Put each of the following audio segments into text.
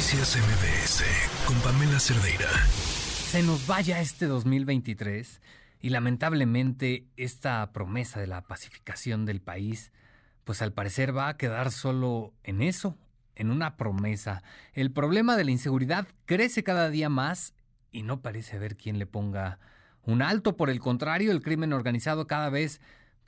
Noticias MBS con Pamela Cerdeira. Se nos vaya este 2023 y lamentablemente esta promesa de la pacificación del país, pues al parecer va a quedar solo en eso, en una promesa. El problema de la inseguridad crece cada día más y no parece haber quien le ponga un alto. Por el contrario, el crimen organizado cada vez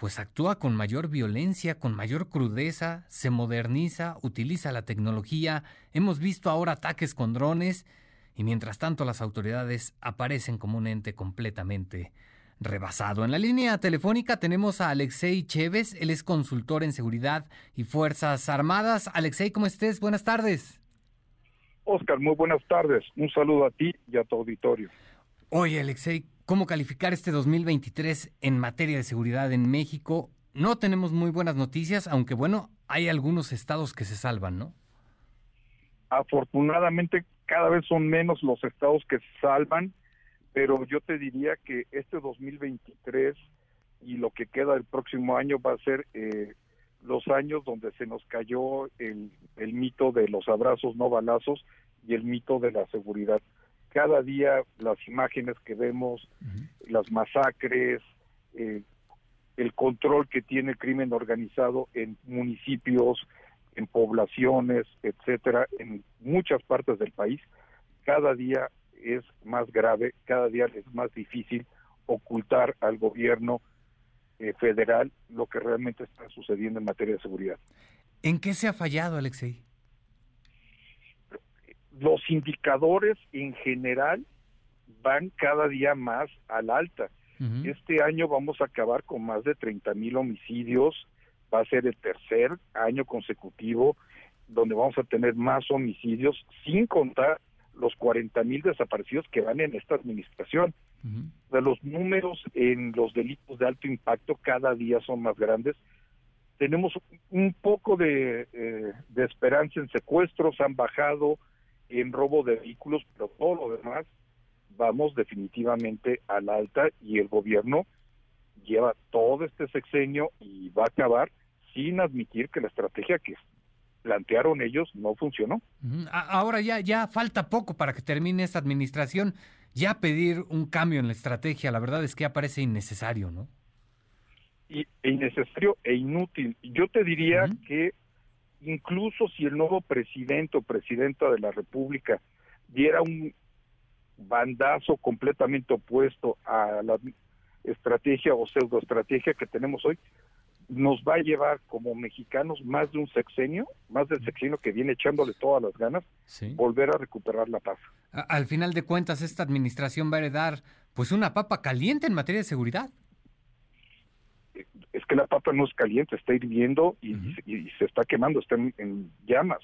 pues actúa con mayor violencia, con mayor crudeza, se moderniza, utiliza la tecnología. Hemos visto ahora ataques con drones y mientras tanto las autoridades aparecen como un ente completamente rebasado. En la línea telefónica tenemos a Alexei Chévez, él es consultor en seguridad y Fuerzas Armadas. Alexei, ¿cómo estés? Buenas tardes. Oscar, muy buenas tardes. Un saludo a ti y a tu auditorio. Oye, Alexei, ¿cómo calificar este 2023 en materia de seguridad en México? No tenemos muy buenas noticias, aunque bueno, hay algunos estados que se salvan, ¿no? Afortunadamente, cada vez son menos los estados que se salvan, pero yo te diría que este 2023 y lo que queda del próximo año va a ser eh, los años donde se nos cayó el, el mito de los abrazos no balazos y el mito de la seguridad cada día las imágenes que vemos, las masacres, eh, el control que tiene el crimen organizado en municipios, en poblaciones, etcétera, en muchas partes del país, cada día es más grave, cada día es más difícil ocultar al gobierno eh, federal lo que realmente está sucediendo en materia de seguridad. ¿En qué se ha fallado, Alexei? Los indicadores en general van cada día más al alta. Este año vamos a acabar con más de 30 mil homicidios, va a ser el tercer año consecutivo donde vamos a tener más homicidios, sin contar los 40 mil desaparecidos que van en esta administración. De los números en los delitos de alto impacto cada día son más grandes. Tenemos un poco de, eh, de esperanza en secuestros, han bajado, en robo de vehículos, pero todo lo demás vamos definitivamente al alta y el gobierno lleva todo este sexenio y va a acabar sin admitir que la estrategia que plantearon ellos no funcionó. Ahora ya ya falta poco para que termine esta administración. Ya pedir un cambio en la estrategia, la verdad es que ya parece innecesario, ¿no? Y, e innecesario e inútil. Yo te diría que incluso si el nuevo presidente o presidenta de la República diera un bandazo completamente opuesto a la estrategia o pseudoestrategia que tenemos hoy, nos va a llevar como mexicanos más de un sexenio, más del sexenio que viene echándole todas las ganas, volver a recuperar la paz. Al final de cuentas, esta administración va a heredar pues una papa caliente en materia de seguridad es que la papa no es caliente, está hirviendo y, se está quemando, está en, llamas.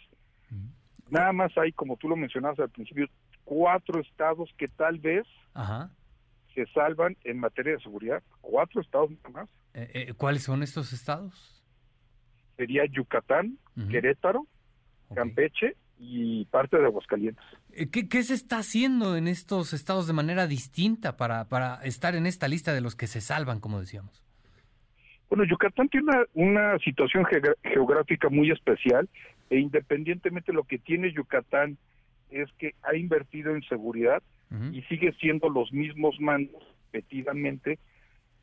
Nada más hay, como tú lo mencionabas al principio, cuatro estados que tal vez se salvan en materia de seguridad. Cuatro estados nada más. Eh, eh, ¿Cuáles son estos estados? Sería Yucatán, Querétaro, Campeche y parte de Aguascalientes. Eh, ¿Qué, ¿Qué, se está haciendo en estos estados de manera distinta para, para estar en esta lista de los que se salvan, como decíamos? Bueno, Yucatán tiene una, situación geográfica muy especial e independientemente de lo que tiene Yucatán es que ha invertido en seguridad y sigue siendo los mismos mandos repetidamente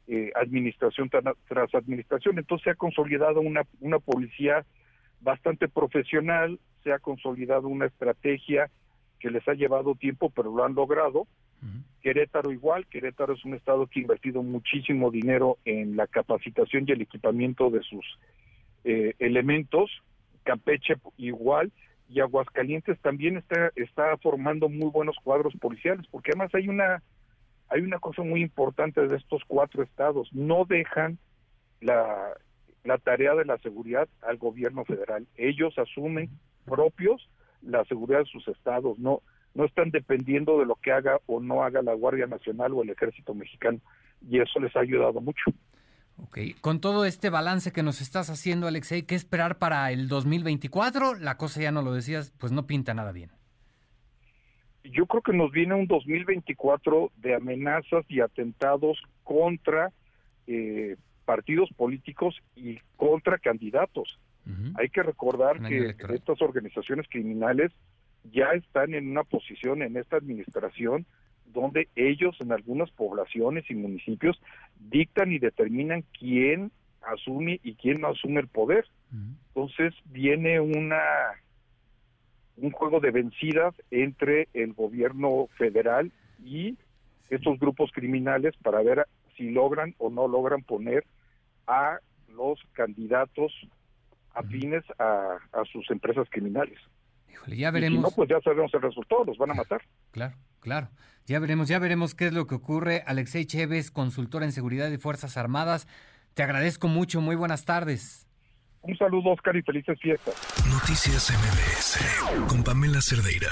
eh, administración tras administración. Entonces se ha consolidado una, una policía bastante profesional, se ha consolidado una estrategia que les ha llevado tiempo, pero lo han logrado Querétaro igual, Querétaro es un estado que ha invertido muchísimo dinero en la capacitación y el equipamiento de sus eh, elementos, Campeche igual, y Aguascalientes también está, está formando muy buenos cuadros policiales, porque además hay una, hay una cosa muy importante de estos cuatro estados, no dejan la, la tarea de la seguridad al gobierno federal, ellos asumen propios la seguridad de sus estados, no no están dependiendo de lo que haga o no haga la Guardia Nacional o el Ejército Mexicano y eso les ha ayudado mucho. Ok, con todo este balance que nos estás haciendo, Alexei, ¿qué esperar para el 2024? La cosa ya no lo decías, pues no pinta nada bien. Yo creo que nos viene un 2024 de amenazas y atentados contra eh, partidos políticos y contra candidatos. Hay que recordar que estas organizaciones criminales ya están en una posición en esta administración donde ellos en algunas poblaciones y municipios dictan y determinan quién asume y quién no asume el poder. Entonces viene una un juego de vencidas entre el gobierno federal y estos grupos criminales para ver si logran o no logran poner a los candidatos afines a, a sus empresas criminales. Híjole, ya veremos. si no, pues ya sabemos el resultado, los van a matar. Claro, claro. Ya veremos, ya veremos qué es lo que ocurre. Alexei Chévez, consultor en seguridad y Fuerzas Armadas. Te agradezco mucho, muy buenas tardes. Un saludo, Oscar, y felices fiestas. Noticias MBS con Pamela Cerdeira.